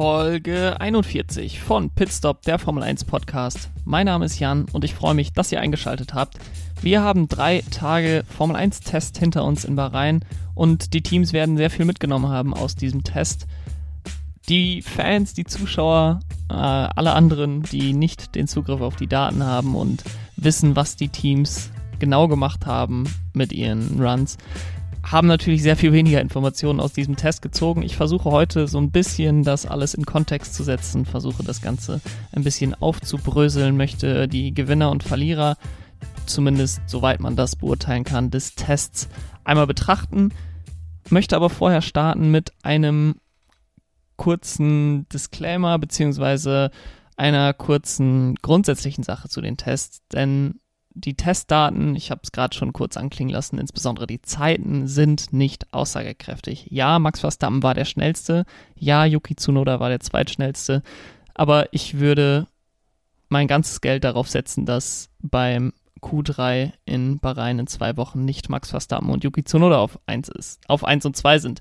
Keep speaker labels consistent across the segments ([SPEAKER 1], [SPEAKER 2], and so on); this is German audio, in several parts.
[SPEAKER 1] Folge 41 von Pitstop, der Formel 1 Podcast. Mein Name ist Jan und ich freue mich, dass ihr eingeschaltet habt. Wir haben drei Tage Formel 1 Test hinter uns in Bahrain und die Teams werden sehr viel mitgenommen haben aus diesem Test. Die Fans, die Zuschauer, äh, alle anderen, die nicht den Zugriff auf die Daten haben und wissen, was die Teams genau gemacht haben mit ihren Runs, haben natürlich sehr viel weniger Informationen aus diesem Test gezogen. Ich versuche heute so ein bisschen das alles in Kontext zu setzen, versuche das Ganze ein bisschen aufzubröseln, möchte die Gewinner und Verlierer, zumindest soweit man das beurteilen kann, des Tests einmal betrachten, möchte aber vorher starten mit einem kurzen Disclaimer beziehungsweise einer kurzen grundsätzlichen Sache zu den Tests, denn die Testdaten, ich habe es gerade schon kurz anklingen lassen, insbesondere die Zeiten sind nicht aussagekräftig. Ja, Max Verstappen war der schnellste, ja, Yuki Tsunoda war der zweitschnellste, aber ich würde mein ganzes Geld darauf setzen, dass beim Q3 in Bahrain in zwei Wochen nicht Max Verstappen und Yuki Tsunoda auf 1 ist, auf 1 und 2 sind.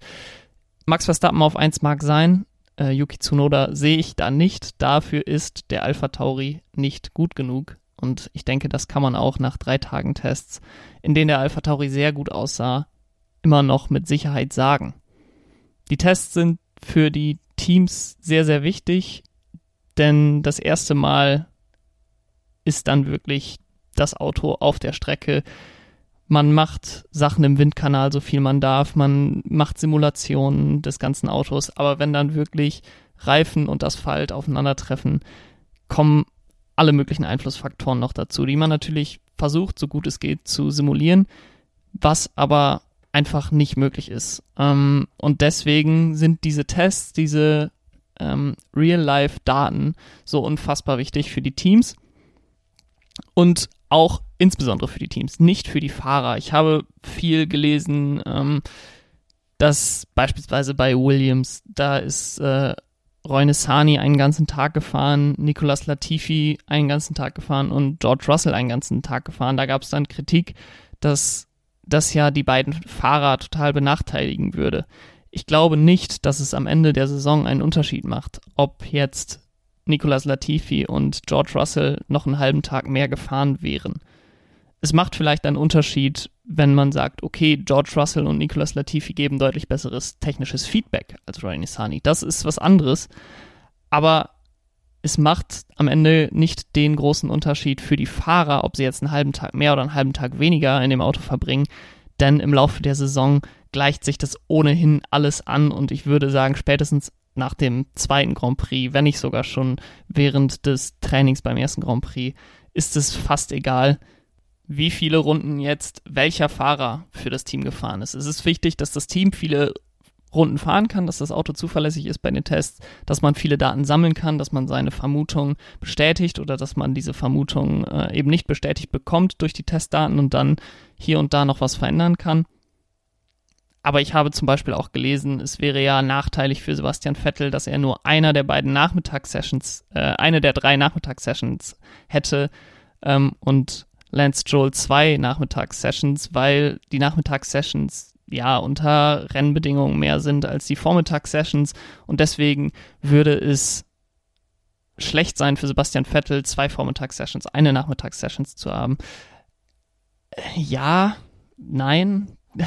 [SPEAKER 1] Max Verstappen auf 1 mag sein, äh, Yuki Tsunoda sehe ich da nicht. Dafür ist der Alpha Tauri nicht gut genug. Und ich denke, das kann man auch nach drei Tagen Tests, in denen der Alpha Tauri sehr gut aussah, immer noch mit Sicherheit sagen. Die Tests sind für die Teams sehr, sehr wichtig, denn das erste Mal ist dann wirklich das Auto auf der Strecke. Man macht Sachen im Windkanal, so viel man darf. Man macht Simulationen des ganzen Autos. Aber wenn dann wirklich Reifen und Asphalt aufeinandertreffen, kommen alle möglichen Einflussfaktoren noch dazu, die man natürlich versucht, so gut es geht, zu simulieren, was aber einfach nicht möglich ist. Ähm, und deswegen sind diese Tests, diese ähm, Real-Life-Daten so unfassbar wichtig für die Teams und auch insbesondere für die Teams, nicht für die Fahrer. Ich habe viel gelesen, ähm, dass beispielsweise bei Williams, da ist äh, Roy Sani einen ganzen Tag gefahren, Nicolas Latifi einen ganzen Tag gefahren und George Russell einen ganzen Tag gefahren. Da gab es dann Kritik, dass das ja die beiden Fahrer total benachteiligen würde. Ich glaube nicht, dass es am Ende der Saison einen Unterschied macht, ob jetzt Nicolas Latifi und George Russell noch einen halben Tag mehr gefahren wären. Es macht vielleicht einen Unterschied, wenn man sagt, okay, George Russell und Nicolas Latifi geben deutlich besseres technisches Feedback als Ryan Nissani. Das ist was anderes. Aber es macht am Ende nicht den großen Unterschied für die Fahrer, ob sie jetzt einen halben Tag mehr oder einen halben Tag weniger in dem Auto verbringen. Denn im Laufe der Saison gleicht sich das ohnehin alles an und ich würde sagen, spätestens nach dem zweiten Grand Prix, wenn nicht sogar schon während des Trainings beim ersten Grand Prix, ist es fast egal, wie viele Runden jetzt welcher Fahrer für das Team gefahren ist. Es ist wichtig, dass das Team viele Runden fahren kann, dass das Auto zuverlässig ist bei den Tests, dass man viele Daten sammeln kann, dass man seine Vermutung bestätigt oder dass man diese Vermutung äh, eben nicht bestätigt bekommt durch die Testdaten und dann hier und da noch was verändern kann. Aber ich habe zum Beispiel auch gelesen, es wäre ja nachteilig für Sebastian Vettel, dass er nur einer der beiden Nachmittagssessions, äh, eine der drei Nachmittagssessions hätte ähm, und Lance Joel zwei Nachmittagssessions, weil die Nachmittagssessions ja unter Rennbedingungen mehr sind als die Vormittagssessions und deswegen würde es schlecht sein für Sebastian Vettel, zwei Vormittagssessions, eine Nachmittagssessions zu haben. Ja, nein.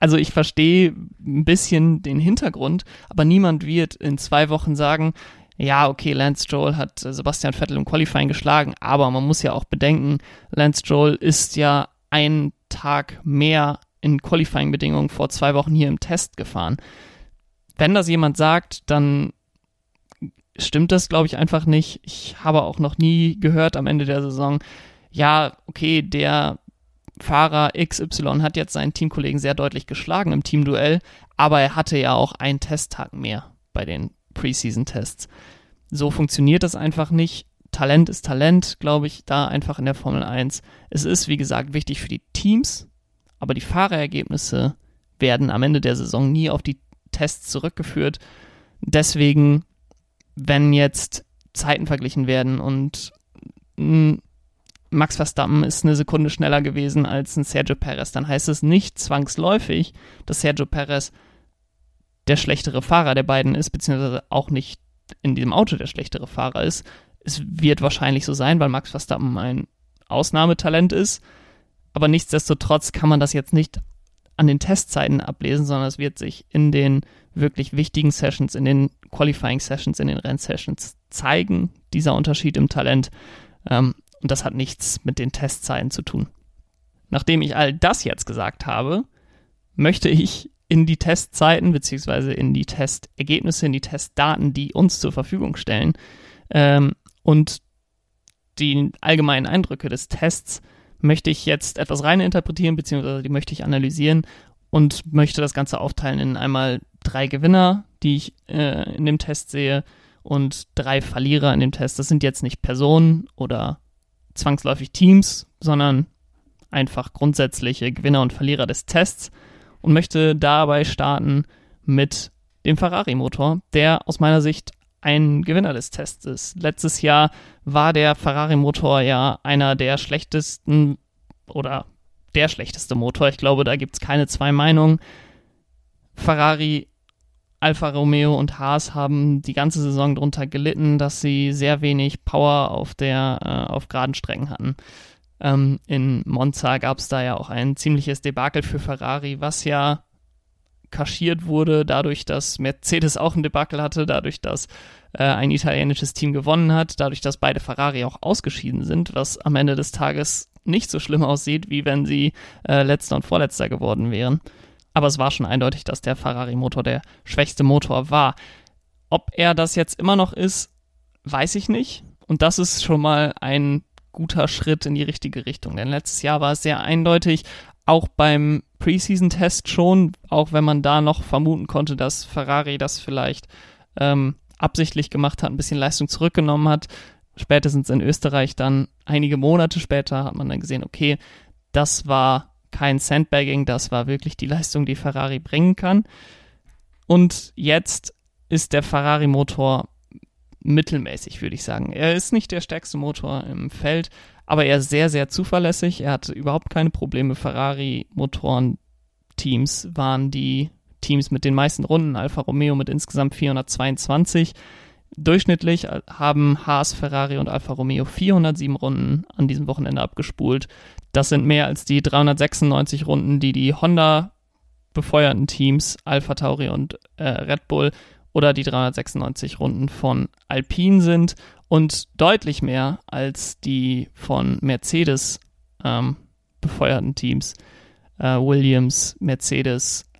[SPEAKER 1] also ich verstehe ein bisschen den Hintergrund, aber niemand wird in zwei Wochen sagen, ja, okay, Lance Stroll hat äh, Sebastian Vettel im Qualifying geschlagen, aber man muss ja auch bedenken, Lance Stroll ist ja einen Tag mehr in Qualifying-Bedingungen vor zwei Wochen hier im Test gefahren. Wenn das jemand sagt, dann stimmt das, glaube ich, einfach nicht. Ich habe auch noch nie gehört am Ende der Saison, ja, okay, der Fahrer XY hat jetzt seinen Teamkollegen sehr deutlich geschlagen im Teamduell, aber er hatte ja auch einen Testtag mehr bei den Preseason-Tests. So funktioniert das einfach nicht. Talent ist Talent, glaube ich, da einfach in der Formel 1. Es ist, wie gesagt, wichtig für die Teams, aber die Fahrerergebnisse werden am Ende der Saison nie auf die Tests zurückgeführt. Deswegen, wenn jetzt Zeiten verglichen werden und Max Verstappen ist eine Sekunde schneller gewesen als ein Sergio Perez, dann heißt es nicht zwangsläufig, dass Sergio Perez der schlechtere Fahrer der beiden ist, beziehungsweise auch nicht in diesem Auto der schlechtere Fahrer ist. Es wird wahrscheinlich so sein, weil Max Verstappen ein Ausnahmetalent ist. Aber nichtsdestotrotz kann man das jetzt nicht an den Testzeiten ablesen, sondern es wird sich in den wirklich wichtigen Sessions, in den Qualifying Sessions, in den Rennsessions zeigen, dieser Unterschied im Talent. Ähm, und das hat nichts mit den Testzeiten zu tun. Nachdem ich all das jetzt gesagt habe, möchte ich in die Testzeiten beziehungsweise in die Testergebnisse, in die Testdaten, die uns zur Verfügung stellen ähm, und die allgemeinen Eindrücke des Tests möchte ich jetzt etwas rein interpretieren, beziehungsweise die möchte ich analysieren und möchte das Ganze aufteilen in einmal drei Gewinner, die ich äh, in dem Test sehe, und drei Verlierer in dem Test. Das sind jetzt nicht Personen oder zwangsläufig Teams, sondern einfach grundsätzliche Gewinner und Verlierer des Tests und möchte dabei starten mit dem Ferrari-Motor, der aus meiner Sicht ein Gewinner des Tests ist. Letztes Jahr war der Ferrari-Motor ja einer der schlechtesten oder der schlechteste Motor. Ich glaube, da gibt es keine zwei Meinungen. Ferrari, Alfa Romeo und Haas haben die ganze Saison darunter gelitten, dass sie sehr wenig Power auf der äh, auf geraden Strecken hatten. Ähm, in Monza gab es da ja auch ein ziemliches Debakel für Ferrari, was ja kaschiert wurde, dadurch, dass Mercedes auch ein Debakel hatte, dadurch, dass äh, ein italienisches Team gewonnen hat, dadurch, dass beide Ferrari auch ausgeschieden sind, was am Ende des Tages nicht so schlimm aussieht, wie wenn sie äh, letzter und vorletzter geworden wären. Aber es war schon eindeutig, dass der Ferrari-Motor der schwächste Motor war. Ob er das jetzt immer noch ist, weiß ich nicht. Und das ist schon mal ein guter Schritt in die richtige Richtung. Denn letztes Jahr war es sehr eindeutig, auch beim Preseason-Test schon, auch wenn man da noch vermuten konnte, dass Ferrari das vielleicht ähm, absichtlich gemacht hat, ein bisschen Leistung zurückgenommen hat. Spätestens in Österreich dann einige Monate später hat man dann gesehen, okay, das war kein Sandbagging, das war wirklich die Leistung, die Ferrari bringen kann. Und jetzt ist der Ferrari-Motor mittelmäßig, würde ich sagen. Er ist nicht der stärkste Motor im Feld, aber er ist sehr, sehr zuverlässig. Er hatte überhaupt keine Probleme. Ferrari-Motoren-Teams waren die Teams mit den meisten Runden. Alfa Romeo mit insgesamt 422. Durchschnittlich haben Haas, Ferrari und Alfa Romeo 407 Runden an diesem Wochenende abgespult. Das sind mehr als die 396 Runden, die die Honda befeuerten Teams Alpha Tauri und äh, Red Bull oder die 396 Runden von Alpine sind und deutlich mehr als die von Mercedes ähm, befeuerten Teams. Äh, Williams, Mercedes,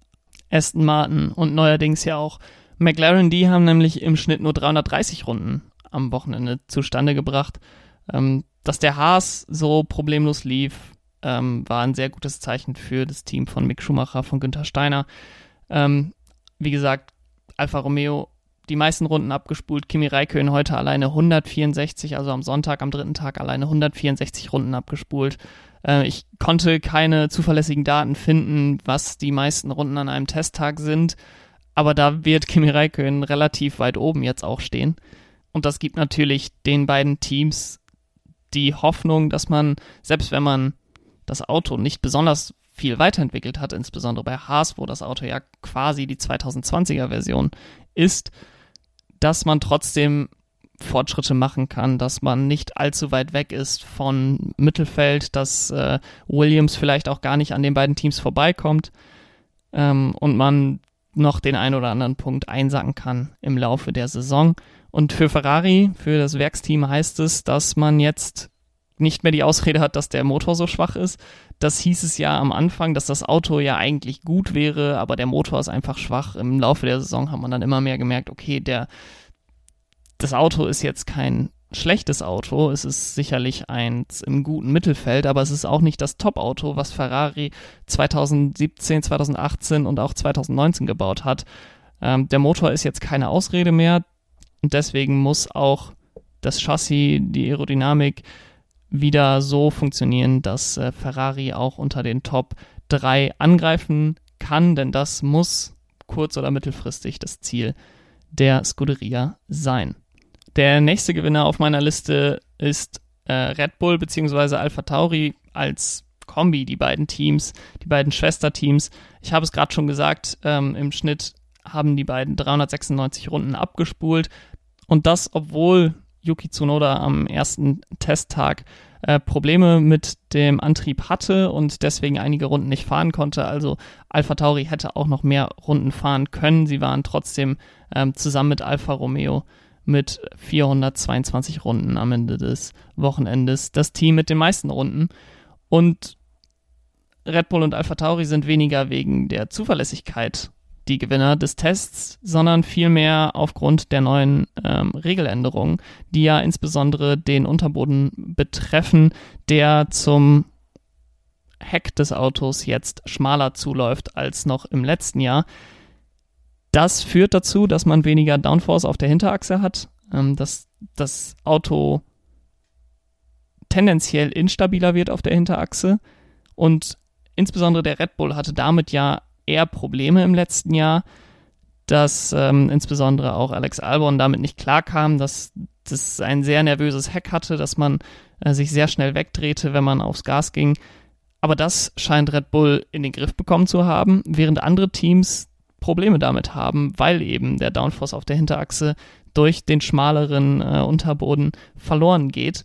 [SPEAKER 1] Aston Martin und neuerdings ja auch McLaren, die haben nämlich im Schnitt nur 330 Runden am Wochenende zustande gebracht. Ähm, dass der Haas so problemlos lief, ähm, war ein sehr gutes Zeichen für das Team von Mick Schumacher, von Günther Steiner. Ähm, wie gesagt, Alfa Romeo die meisten Runden abgespult. Kimi Räikkönen heute alleine 164, also am Sonntag, am dritten Tag alleine 164 Runden abgespult. Äh, ich konnte keine zuverlässigen Daten finden, was die meisten Runden an einem Testtag sind, aber da wird Kimi Räikkönen relativ weit oben jetzt auch stehen. Und das gibt natürlich den beiden Teams die Hoffnung, dass man, selbst wenn man das Auto nicht besonders viel weiterentwickelt hat, insbesondere bei Haas, wo das Auto ja quasi die 2020er Version ist, dass man trotzdem Fortschritte machen kann, dass man nicht allzu weit weg ist von Mittelfeld, dass äh, Williams vielleicht auch gar nicht an den beiden Teams vorbeikommt ähm, und man noch den einen oder anderen Punkt einsacken kann im Laufe der Saison. Und für Ferrari, für das Werksteam heißt es, dass man jetzt nicht mehr die Ausrede hat, dass der Motor so schwach ist. Das hieß es ja am Anfang, dass das Auto ja eigentlich gut wäre, aber der Motor ist einfach schwach. Im Laufe der Saison hat man dann immer mehr gemerkt, okay, der, das Auto ist jetzt kein schlechtes Auto. Es ist sicherlich eins im guten Mittelfeld, aber es ist auch nicht das Top-Auto, was Ferrari 2017, 2018 und auch 2019 gebaut hat. Ähm, der Motor ist jetzt keine Ausrede mehr und deswegen muss auch das Chassis, die Aerodynamik wieder so funktionieren, dass äh, Ferrari auch unter den Top 3 angreifen kann, denn das muss kurz- oder mittelfristig das Ziel der Scuderia sein. Der nächste Gewinner auf meiner Liste ist äh, Red Bull bzw. Alpha Tauri als Kombi, die beiden Teams, die beiden Schwesterteams. Ich habe es gerade schon gesagt, ähm, im Schnitt haben die beiden 396 Runden abgespult Und das, obwohl Yuki Tsunoda am ersten Testtag äh, Probleme mit dem Antrieb hatte und deswegen einige Runden nicht fahren konnte. Also Alpha Tauri hätte auch noch mehr Runden fahren können. Sie waren trotzdem ähm, zusammen mit Alfa Romeo mit 422 Runden am Ende des Wochenendes das Team mit den meisten Runden. Und Red Bull und Alpha Tauri sind weniger wegen der Zuverlässigkeit die Gewinner des Tests, sondern vielmehr aufgrund der neuen ähm, Regeländerungen, die ja insbesondere den Unterboden betreffen, der zum Heck des Autos jetzt schmaler zuläuft als noch im letzten Jahr. Das führt dazu, dass man weniger Downforce auf der Hinterachse hat, ähm, dass das Auto tendenziell instabiler wird auf der Hinterachse und insbesondere der Red Bull hatte damit ja eher Probleme im letzten Jahr, dass ähm, insbesondere auch Alex Albon damit nicht klarkam, dass das ein sehr nervöses Heck hatte, dass man äh, sich sehr schnell wegdrehte, wenn man aufs Gas ging. Aber das scheint Red Bull in den Griff bekommen zu haben, während andere Teams Probleme damit haben, weil eben der Downforce auf der Hinterachse durch den schmaleren äh, Unterboden verloren geht.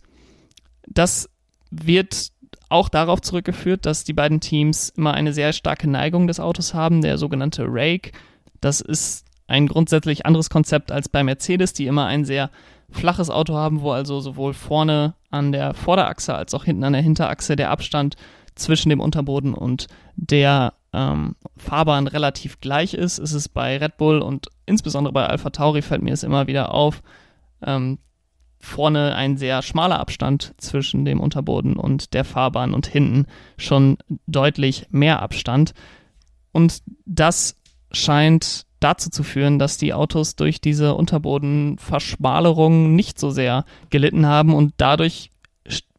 [SPEAKER 1] Das wird auch darauf zurückgeführt, dass die beiden Teams immer eine sehr starke Neigung des Autos haben, der sogenannte Rake. Das ist ein grundsätzlich anderes Konzept als bei Mercedes, die immer ein sehr flaches Auto haben, wo also sowohl vorne an der Vorderachse als auch hinten an der Hinterachse der Abstand zwischen dem Unterboden und der ähm, Fahrbahn relativ gleich ist. Es ist bei Red Bull und insbesondere bei Alpha Tauri fällt mir es immer wieder auf, ähm, vorne ein sehr schmaler Abstand zwischen dem Unterboden und der Fahrbahn und hinten schon deutlich mehr Abstand. Und das scheint dazu zu führen, dass die Autos durch diese Unterbodenverschmalerung nicht so sehr gelitten haben und dadurch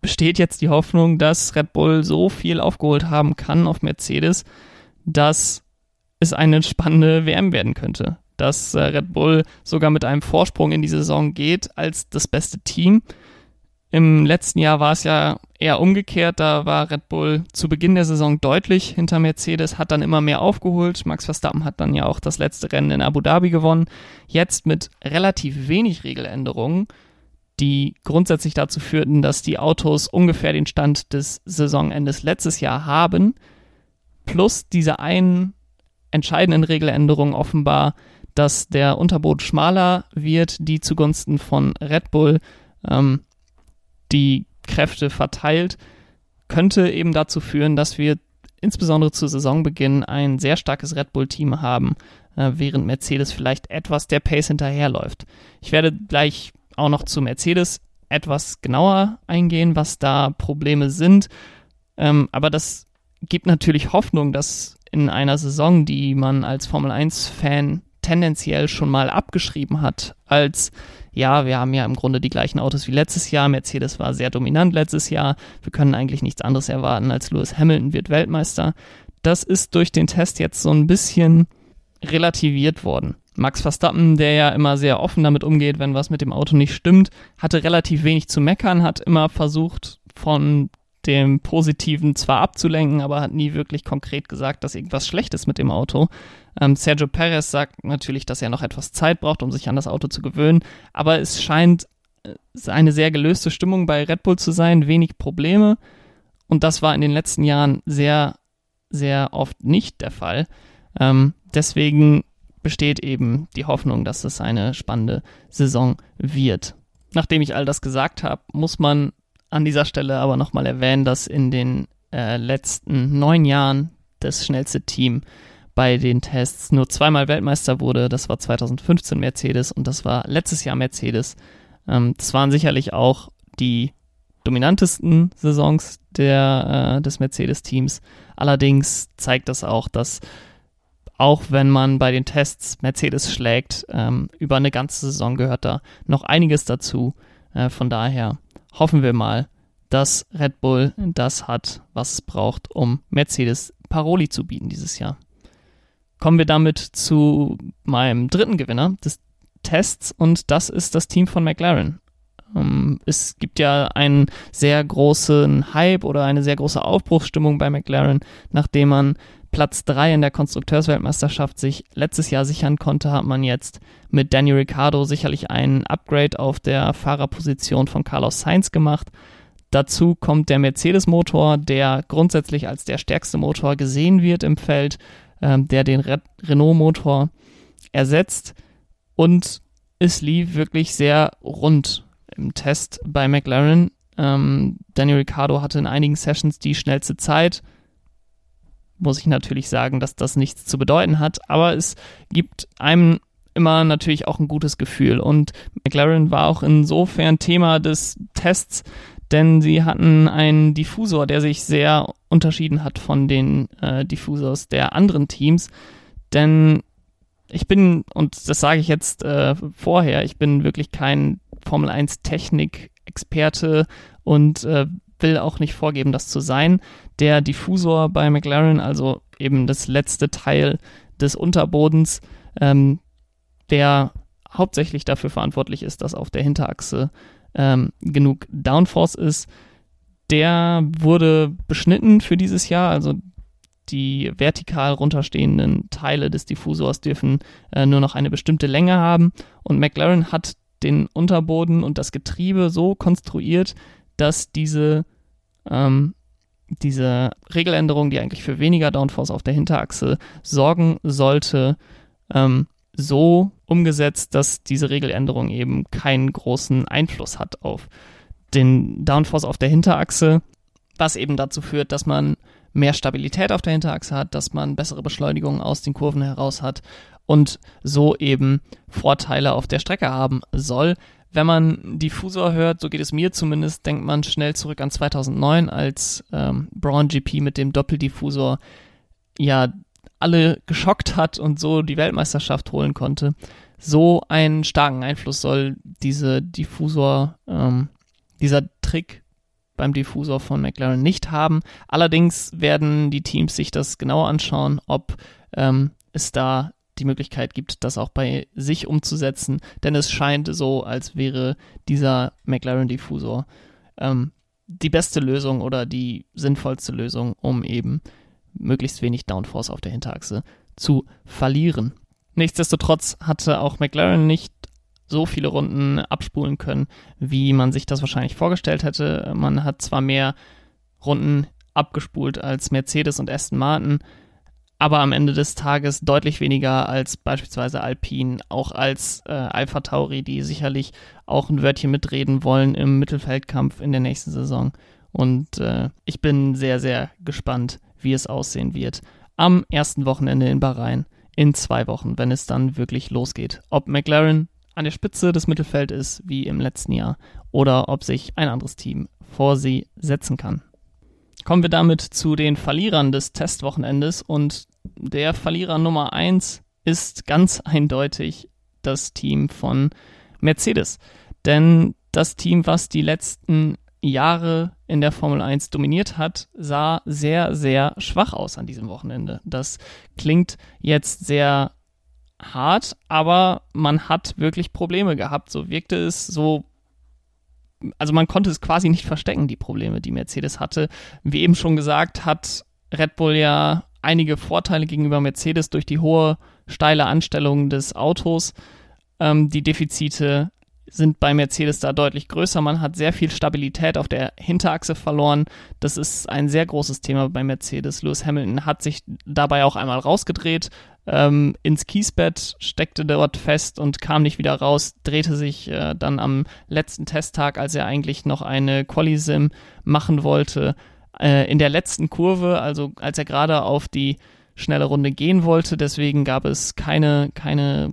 [SPEAKER 1] besteht jetzt die Hoffnung, dass Red Bull so viel aufgeholt haben kann auf Mercedes, dass es eine spannende WM werden könnte dass äh, Red Bull sogar mit einem Vorsprung in die Saison geht als das beste Team. Im letzten Jahr war es ja eher umgekehrt. Da war Red Bull zu Beginn der Saison deutlich hinter Mercedes, hat dann immer mehr aufgeholt. Max Verstappen hat dann ja auch das letzte Rennen in Abu Dhabi gewonnen. Jetzt mit relativ wenig Regeländerungen, die grundsätzlich dazu führten, dass die Autos ungefähr den Stand des Saisonendes letztes Jahr haben. Plus diese einen entscheidenden Regeländerungen offenbar dass der Unterboden schmaler wird, die zugunsten von Red Bull ähm, die Kräfte verteilt, könnte eben dazu führen, dass wir insbesondere zu Saisonbeginn ein sehr starkes Red Bull-Team haben, äh, während Mercedes vielleicht etwas der Pace hinterherläuft. Ich werde gleich auch noch zu Mercedes etwas genauer eingehen, was da Probleme sind. Ähm, aber das gibt natürlich Hoffnung, dass in einer Saison, die man als Formel 1-Fan tendenziell schon mal abgeschrieben hat als ja, wir haben ja im Grunde die gleichen Autos wie letztes Jahr. Mercedes war sehr dominant letztes Jahr. Wir können eigentlich nichts anderes erwarten als Lewis Hamilton wird Weltmeister. Das ist durch den Test jetzt so ein bisschen relativiert worden. Max Verstappen, der ja immer sehr offen damit umgeht, wenn was mit dem Auto nicht stimmt, hatte relativ wenig zu meckern, hat immer versucht, von dem Positiven zwar abzulenken, aber hat nie wirklich konkret gesagt, dass irgendwas schlecht ist mit dem Auto. Ähm, Sergio Perez sagt natürlich, dass er noch etwas Zeit braucht, um sich an das Auto zu gewöhnen, aber es scheint äh, eine sehr gelöste Stimmung bei Red Bull zu sein, wenig Probleme und das war in den letzten Jahren sehr, sehr oft nicht der Fall. Ähm, deswegen besteht eben die Hoffnung, dass es eine spannende Saison wird. Nachdem ich all das gesagt habe, muss man an dieser Stelle aber nochmal erwähnen, dass in den äh, letzten neun Jahren das schnellste Team bei den Tests nur zweimal Weltmeister wurde. Das war 2015 Mercedes und das war letztes Jahr Mercedes. Ähm, das waren sicherlich auch die dominantesten Saisons der, äh, des Mercedes-Teams. Allerdings zeigt das auch, dass auch wenn man bei den Tests Mercedes schlägt, ähm, über eine ganze Saison gehört da noch einiges dazu. Äh, von daher hoffen wir mal, dass Red Bull das hat, was es braucht, um Mercedes Paroli zu bieten dieses Jahr. Kommen wir damit zu meinem dritten Gewinner des Tests und das ist das Team von McLaren. Ähm, es gibt ja einen sehr großen Hype oder eine sehr große Aufbruchsstimmung bei McLaren, nachdem man Platz 3 in der Konstrukteursweltmeisterschaft sich letztes Jahr sichern konnte, hat man jetzt mit Daniel Ricciardo sicherlich ein Upgrade auf der Fahrerposition von Carlos Sainz gemacht. Dazu kommt der Mercedes-Motor, der grundsätzlich als der stärkste Motor gesehen wird im Feld, äh, der den Re Renault-Motor ersetzt. Und es lief wirklich sehr rund im Test bei McLaren. Ähm, Daniel Ricciardo hatte in einigen Sessions die schnellste Zeit muss ich natürlich sagen, dass das nichts zu bedeuten hat, aber es gibt einem immer natürlich auch ein gutes Gefühl. Und McLaren war auch insofern Thema des Tests, denn sie hatten einen Diffusor, der sich sehr unterschieden hat von den äh, Diffusors der anderen Teams. Denn ich bin, und das sage ich jetzt äh, vorher, ich bin wirklich kein Formel 1 Technik-Experte und äh, will auch nicht vorgeben, das zu sein. Der Diffusor bei McLaren, also eben das letzte Teil des Unterbodens, ähm, der hauptsächlich dafür verantwortlich ist, dass auf der Hinterachse ähm, genug Downforce ist, der wurde beschnitten für dieses Jahr. Also die vertikal runterstehenden Teile des Diffusors dürfen äh, nur noch eine bestimmte Länge haben. Und McLaren hat den Unterboden und das Getriebe so konstruiert, dass diese, ähm, diese Regeländerung, die eigentlich für weniger Downforce auf der Hinterachse sorgen sollte, ähm, so umgesetzt, dass diese Regeländerung eben keinen großen Einfluss hat auf den Downforce auf der Hinterachse, was eben dazu führt, dass man mehr Stabilität auf der Hinterachse hat, dass man bessere Beschleunigung aus den Kurven heraus hat und so eben Vorteile auf der Strecke haben soll wenn man Diffusor hört, so geht es mir zumindest, denkt man schnell zurück an 2009, als ähm, Braun GP mit dem Doppeldiffusor ja alle geschockt hat und so die Weltmeisterschaft holen konnte. So einen starken Einfluss soll diese Diffusor, ähm, dieser Trick beim Diffusor von McLaren nicht haben. Allerdings werden die Teams sich das genauer anschauen, ob ähm, es da die Möglichkeit gibt, das auch bei sich umzusetzen, denn es scheint so, als wäre dieser McLaren-Diffusor ähm, die beste Lösung oder die sinnvollste Lösung, um eben möglichst wenig Downforce auf der Hinterachse zu verlieren. Nichtsdestotrotz hatte auch McLaren nicht so viele Runden abspulen können, wie man sich das wahrscheinlich vorgestellt hätte. Man hat zwar mehr Runden abgespult als Mercedes und Aston Martin, aber am Ende des Tages deutlich weniger als beispielsweise Alpine, auch als äh, Alpha Tauri, die sicherlich auch ein Wörtchen mitreden wollen im Mittelfeldkampf in der nächsten Saison. Und äh, ich bin sehr, sehr gespannt, wie es aussehen wird am ersten Wochenende in Bahrain in zwei Wochen, wenn es dann wirklich losgeht. Ob McLaren an der Spitze des Mittelfelds ist, wie im letzten Jahr, oder ob sich ein anderes Team vor sie setzen kann. Kommen wir damit zu den Verlierern des Testwochenendes und der Verlierer Nummer 1 ist ganz eindeutig das Team von Mercedes. Denn das Team, was die letzten Jahre in der Formel 1 dominiert hat, sah sehr, sehr schwach aus an diesem Wochenende. Das klingt jetzt sehr hart, aber man hat wirklich Probleme gehabt. So wirkte es, so also man konnte es quasi nicht verstecken, die Probleme, die Mercedes hatte. Wie eben schon gesagt, hat Red Bull ja einige Vorteile gegenüber Mercedes durch die hohe, steile Anstellung des Autos. Ähm, die Defizite sind bei Mercedes da deutlich größer. Man hat sehr viel Stabilität auf der Hinterachse verloren. Das ist ein sehr großes Thema bei Mercedes. Lewis Hamilton hat sich dabei auch einmal rausgedreht, ähm, ins Kiesbett, steckte dort fest und kam nicht wieder raus, drehte sich äh, dann am letzten Testtag, als er eigentlich noch eine Quali-Sim machen wollte, äh, in der letzten Kurve, also als er gerade auf die schnelle Runde gehen wollte. Deswegen gab es keine, keine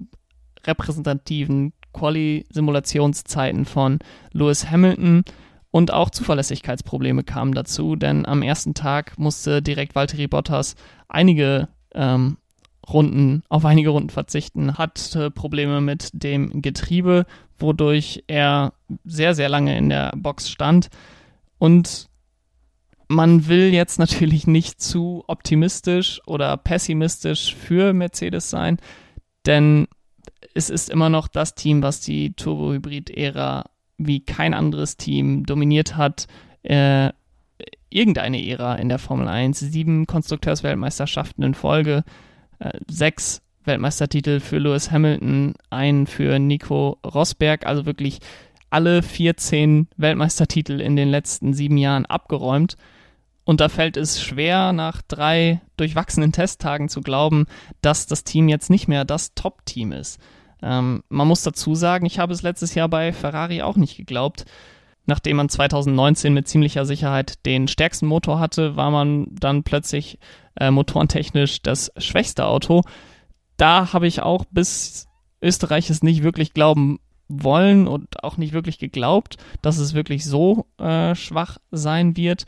[SPEAKER 1] repräsentativen Quali-Simulationszeiten von Lewis Hamilton. Und auch Zuverlässigkeitsprobleme kamen dazu, denn am ersten Tag musste direkt Valtteri Bottas einige ähm, Runden, auf einige Runden verzichten, hatte Probleme mit dem Getriebe, wodurch er sehr, sehr lange in der Box stand. Und man will jetzt natürlich nicht zu optimistisch oder pessimistisch für Mercedes sein, denn es ist immer noch das Team, was die Turbo-Hybrid-Ära wie kein anderes Team, dominiert hat äh, irgendeine Ära in der Formel 1. Sieben Konstrukteursweltmeisterschaften in Folge, sechs Weltmeistertitel für Lewis Hamilton, einen für Nico Rosberg, also wirklich alle 14 Weltmeistertitel in den letzten sieben Jahren abgeräumt. Und da fällt es schwer, nach drei durchwachsenen Testtagen zu glauben, dass das Team jetzt nicht mehr das Top-Team ist. Ähm, man muss dazu sagen, ich habe es letztes Jahr bei Ferrari auch nicht geglaubt. Nachdem man 2019 mit ziemlicher Sicherheit den stärksten Motor hatte, war man dann plötzlich äh, motorentechnisch das schwächste Auto. Da habe ich auch bis Österreich es nicht wirklich glauben wollen und auch nicht wirklich geglaubt, dass es wirklich so äh, schwach sein wird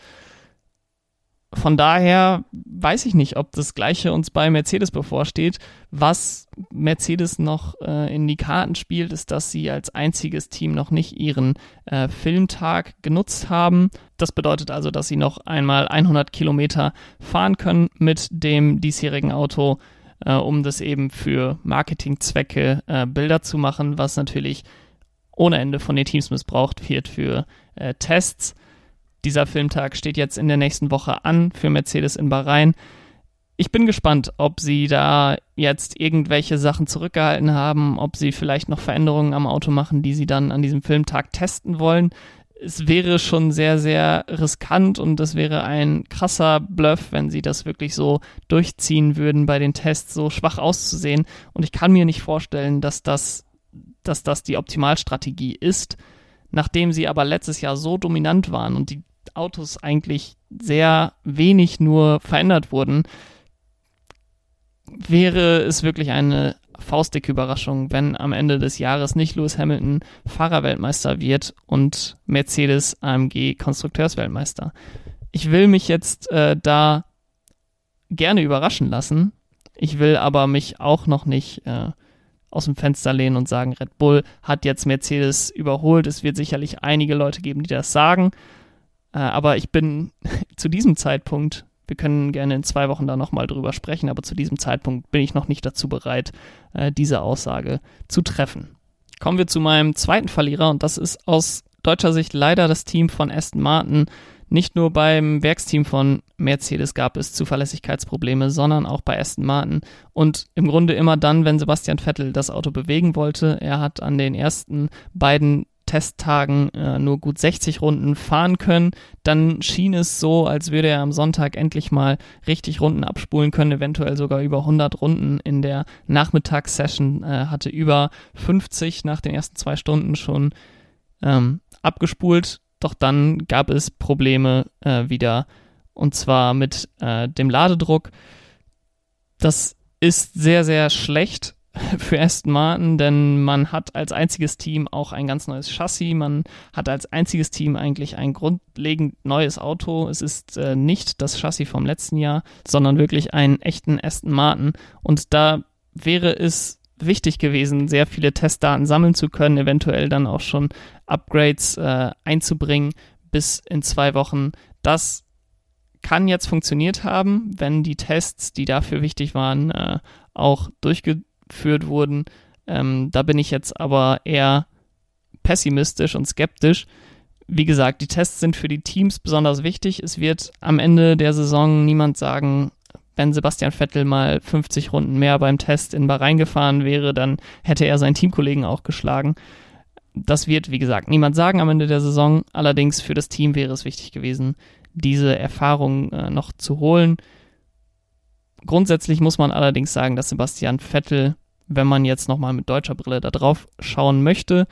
[SPEAKER 1] von daher weiß ich nicht, ob das Gleiche uns bei Mercedes bevorsteht. Was Mercedes noch äh, in die Karten spielt, ist, dass sie als einziges Team noch nicht ihren äh, Filmtag genutzt haben. Das bedeutet also, dass sie noch einmal 100 Kilometer fahren können mit dem diesjährigen Auto, äh, um das eben für Marketingzwecke äh, Bilder zu machen, was natürlich ohne Ende von den Teams missbraucht wird für äh, Tests. Dieser Filmtag steht jetzt in der nächsten Woche an für Mercedes in Bahrain. Ich bin gespannt, ob sie da jetzt irgendwelche Sachen zurückgehalten haben, ob sie vielleicht noch Veränderungen am Auto machen, die sie dann an diesem Filmtag testen wollen. Es wäre schon sehr, sehr riskant und es wäre ein krasser Bluff, wenn sie das wirklich so durchziehen würden, bei den Tests so schwach auszusehen. Und ich kann mir nicht vorstellen, dass das, dass das die Optimalstrategie ist. Nachdem sie aber letztes Jahr so dominant waren und die Autos eigentlich sehr wenig nur verändert wurden, wäre es wirklich eine faustdicke Überraschung, wenn am Ende des Jahres nicht Lewis Hamilton Fahrerweltmeister wird und Mercedes AMG Konstrukteursweltmeister. Ich will mich jetzt äh, da gerne überraschen lassen. Ich will aber mich auch noch nicht äh, aus dem Fenster lehnen und sagen, Red Bull hat jetzt Mercedes überholt. Es wird sicherlich einige Leute geben, die das sagen. Äh, aber ich bin zu diesem Zeitpunkt, wir können gerne in zwei Wochen da nochmal drüber sprechen, aber zu diesem Zeitpunkt bin ich noch nicht dazu bereit, äh, diese Aussage zu treffen. Kommen wir zu meinem zweiten Verlierer und das ist aus deutscher Sicht leider das Team von Aston Martin. Nicht nur beim Werksteam von Mercedes gab es Zuverlässigkeitsprobleme, sondern auch bei Aston Martin. Und im Grunde immer dann, wenn Sebastian Vettel das Auto bewegen wollte. Er hat an den ersten beiden Testtagen äh, nur gut 60 Runden fahren können. Dann schien es so, als würde er am Sonntag endlich mal richtig Runden abspulen können, eventuell sogar über 100 Runden in der Nachmittagssession. Äh, hatte über 50 nach den ersten zwei Stunden schon ähm, abgespult. Doch dann gab es Probleme äh, wieder und zwar mit äh, dem Ladedruck. Das ist sehr, sehr schlecht für Aston Martin, denn man hat als einziges Team auch ein ganz neues Chassis, man hat als einziges Team eigentlich ein grundlegend neues Auto. Es ist äh, nicht das Chassis vom letzten Jahr, sondern wirklich einen echten Aston Martin. Und da wäre es wichtig gewesen, sehr viele Testdaten sammeln zu können, eventuell dann auch schon Upgrades äh, einzubringen bis in zwei Wochen. Das kann jetzt funktioniert haben, wenn die Tests, die dafür wichtig waren, äh, auch durchgeführt geführt wurden. Ähm, da bin ich jetzt aber eher pessimistisch und skeptisch. Wie gesagt, die Tests sind für die Teams besonders wichtig. Es wird am Ende der Saison niemand sagen, wenn Sebastian Vettel mal 50 Runden mehr beim Test in Bahrain gefahren wäre, dann hätte er seinen Teamkollegen auch geschlagen. Das wird, wie gesagt, niemand sagen am Ende der Saison. Allerdings für das Team wäre es wichtig gewesen, diese Erfahrung äh, noch zu holen. Grundsätzlich muss man allerdings sagen, dass Sebastian Vettel, wenn man jetzt nochmal mit deutscher Brille da drauf schauen möchte,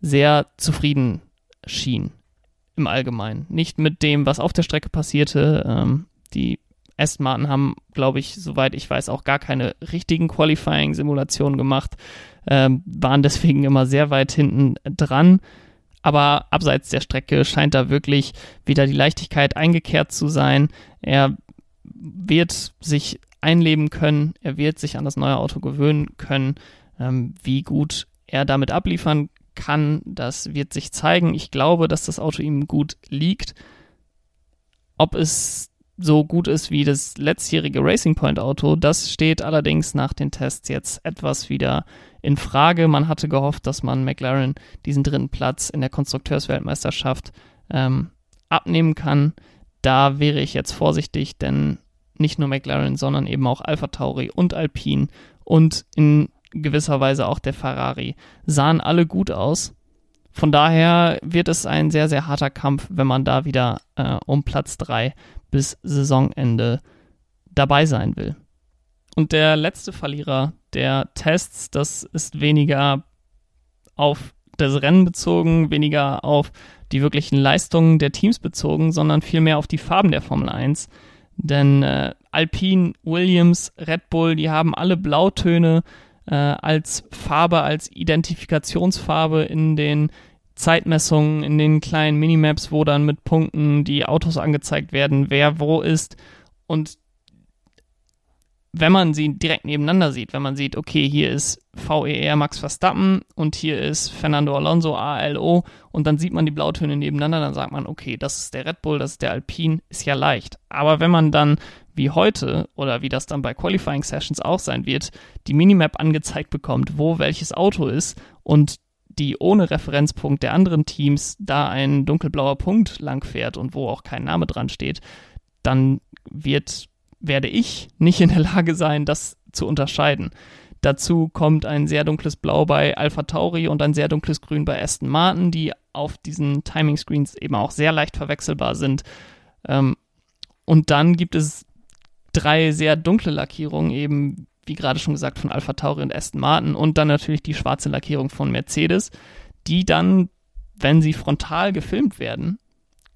[SPEAKER 1] sehr zufrieden schien im Allgemeinen. Nicht mit dem, was auf der Strecke passierte. Ähm, die Aston Martin haben, glaube ich, soweit ich weiß, auch gar keine richtigen Qualifying-Simulationen gemacht, ähm, waren deswegen immer sehr weit hinten dran. Aber abseits der Strecke scheint da wirklich wieder die Leichtigkeit eingekehrt zu sein. Er wird sich einleben können. Er wird sich an das neue Auto gewöhnen können. Ähm, wie gut er damit abliefern kann, das wird sich zeigen. Ich glaube, dass das Auto ihm gut liegt. Ob es so gut ist wie das letztjährige Racing Point Auto. Das steht allerdings nach den Tests jetzt etwas wieder in Frage. Man hatte gehofft, dass man McLaren diesen dritten Platz in der Konstrukteursweltmeisterschaft ähm, abnehmen kann. Da wäre ich jetzt vorsichtig, denn nicht nur McLaren, sondern eben auch Alpha Tauri und Alpine und in gewisser Weise auch der Ferrari sahen alle gut aus. Von daher wird es ein sehr, sehr harter Kampf, wenn man da wieder äh, um Platz 3 bis Saisonende dabei sein will. Und der letzte Verlierer der Tests, das ist weniger auf das Rennen bezogen, weniger auf die wirklichen Leistungen der Teams bezogen, sondern vielmehr auf die Farben der Formel 1. Denn äh, Alpine, Williams, Red Bull, die haben alle Blautöne äh, als Farbe, als Identifikationsfarbe in den Zeitmessungen, in den kleinen Minimaps, wo dann mit Punkten die Autos angezeigt werden, wer wo ist. Und wenn man sie direkt nebeneinander sieht, wenn man sieht, okay, hier ist VER Max Verstappen und hier ist Fernando Alonso ALO und dann sieht man die Blautöne nebeneinander, dann sagt man, okay, das ist der Red Bull, das ist der Alpine, ist ja leicht. Aber wenn man dann wie heute oder wie das dann bei Qualifying Sessions auch sein wird, die Minimap angezeigt bekommt, wo welches Auto ist und die ohne Referenzpunkt der anderen Teams da ein dunkelblauer Punkt lang fährt und wo auch kein Name dran steht, dann wird werde ich nicht in der Lage sein, das zu unterscheiden. Dazu kommt ein sehr dunkles Blau bei Alpha Tauri und ein sehr dunkles Grün bei Aston Martin, die auf diesen Timing Screens eben auch sehr leicht verwechselbar sind. Ähm, und dann gibt es drei sehr dunkle Lackierungen, eben wie gerade schon gesagt von Alpha Tauri und Aston Martin und dann natürlich die schwarze Lackierung von Mercedes, die dann, wenn sie frontal gefilmt werden,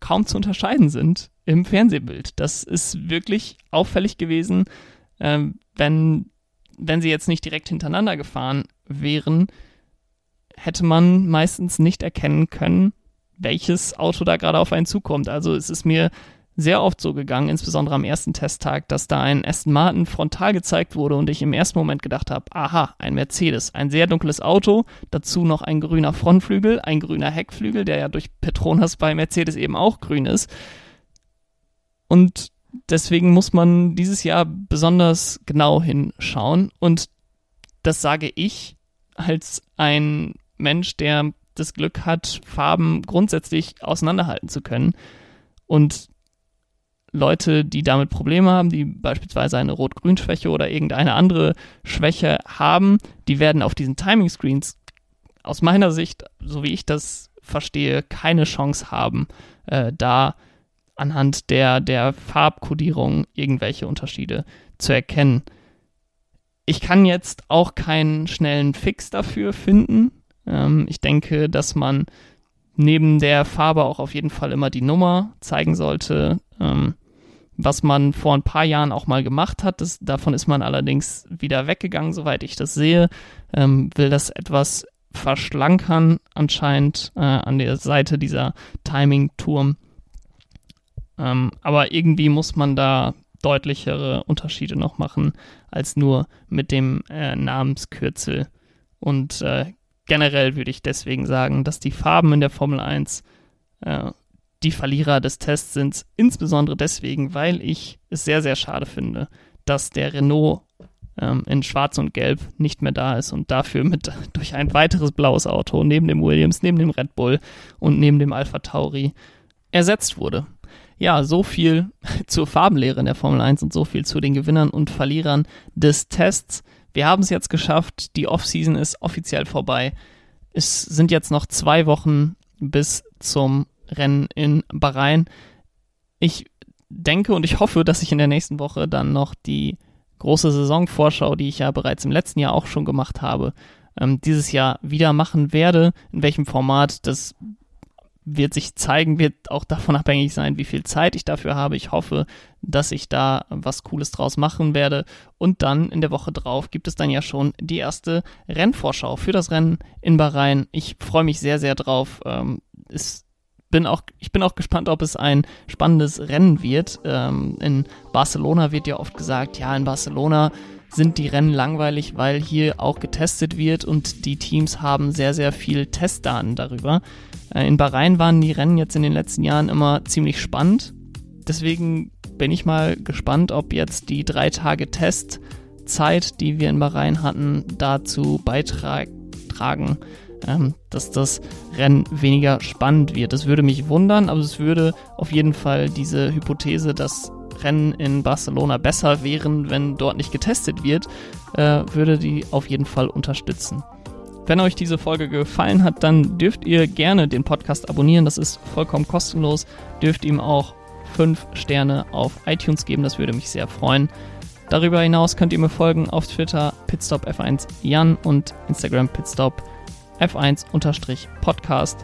[SPEAKER 1] kaum zu unterscheiden sind im Fernsehbild. Das ist wirklich auffällig gewesen, ähm, wenn, wenn sie jetzt nicht direkt hintereinander gefahren wären, hätte man meistens nicht erkennen können, welches Auto da gerade auf einen zukommt. Also es ist mir sehr oft so gegangen, insbesondere am ersten Testtag, dass da ein Aston Martin frontal gezeigt wurde und ich im ersten Moment gedacht habe, aha, ein Mercedes, ein sehr dunkles Auto, dazu noch ein grüner Frontflügel, ein grüner Heckflügel, der ja durch Petronas bei Mercedes eben auch grün ist. Und deswegen muss man dieses Jahr besonders genau hinschauen. Und das sage ich als ein Mensch, der das Glück hat, Farben grundsätzlich auseinanderhalten zu können. Und Leute, die damit Probleme haben, die beispielsweise eine Rot-Grün-Schwäche oder irgendeine andere Schwäche haben, die werden auf diesen Timing-Screens aus meiner Sicht, so wie ich das verstehe, keine Chance haben, äh, da anhand der, der Farbkodierung irgendwelche Unterschiede zu erkennen. Ich kann jetzt auch keinen schnellen Fix dafür finden. Ähm, ich denke, dass man neben der Farbe auch auf jeden Fall immer die Nummer zeigen sollte, ähm, was man vor ein paar Jahren auch mal gemacht hat. Das, davon ist man allerdings wieder weggegangen, soweit ich das sehe. Ähm, will das etwas verschlankern anscheinend äh, an der Seite dieser Timing-Turm. Ähm, aber irgendwie muss man da deutlichere Unterschiede noch machen als nur mit dem äh, Namenskürzel. Und äh, generell würde ich deswegen sagen, dass die Farben in der Formel 1 äh, die Verlierer des Tests sind, insbesondere deswegen, weil ich es sehr, sehr schade finde, dass der Renault ähm, in Schwarz und Gelb nicht mehr da ist und dafür mit durch ein weiteres blaues Auto neben dem Williams, neben dem Red Bull und neben dem Alpha Tauri ersetzt wurde. Ja, so viel zur Farbenlehre in der Formel 1 und so viel zu den Gewinnern und Verlierern des Tests. Wir haben es jetzt geschafft. Die Offseason ist offiziell vorbei. Es sind jetzt noch zwei Wochen bis zum Rennen in Bahrain. Ich denke und ich hoffe, dass ich in der nächsten Woche dann noch die große Saisonvorschau, die ich ja bereits im letzten Jahr auch schon gemacht habe, ähm, dieses Jahr wieder machen werde. In welchem Format, das wird sich zeigen, wird auch davon abhängig sein, wie viel Zeit ich dafür habe. Ich hoffe, dass ich da was Cooles draus machen werde. Und dann in der Woche drauf gibt es dann ja schon die erste Rennvorschau für das Rennen in Bahrain. Ich freue mich sehr, sehr drauf. Ähm, ist bin auch, ich bin auch gespannt, ob es ein spannendes Rennen wird. Ähm, in Barcelona wird ja oft gesagt, ja, in Barcelona sind die Rennen langweilig, weil hier auch getestet wird und die Teams haben sehr, sehr viel Testdaten darüber. Äh, in Bahrain waren die Rennen jetzt in den letzten Jahren immer ziemlich spannend. Deswegen bin ich mal gespannt, ob jetzt die drei Tage Testzeit, die wir in Bahrain hatten, dazu beitragen, ähm, dass das Rennen weniger spannend wird. Das würde mich wundern, aber es würde auf jeden Fall diese Hypothese, dass Rennen in Barcelona besser wären, wenn dort nicht getestet wird, äh, würde die auf jeden Fall unterstützen. Wenn euch diese Folge gefallen hat, dann dürft ihr gerne den Podcast abonnieren. Das ist vollkommen kostenlos. Dürft ihm auch 5 Sterne auf iTunes geben. Das würde mich sehr freuen. Darüber hinaus könnt ihr mir folgen auf Twitter pitstopf1 Jan und Instagram pitstopf1-podcast.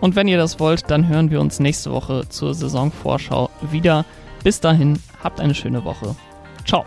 [SPEAKER 1] Und wenn ihr das wollt, dann hören wir uns nächste Woche zur Saisonvorschau wieder. Bis dahin, habt eine schöne Woche. Ciao.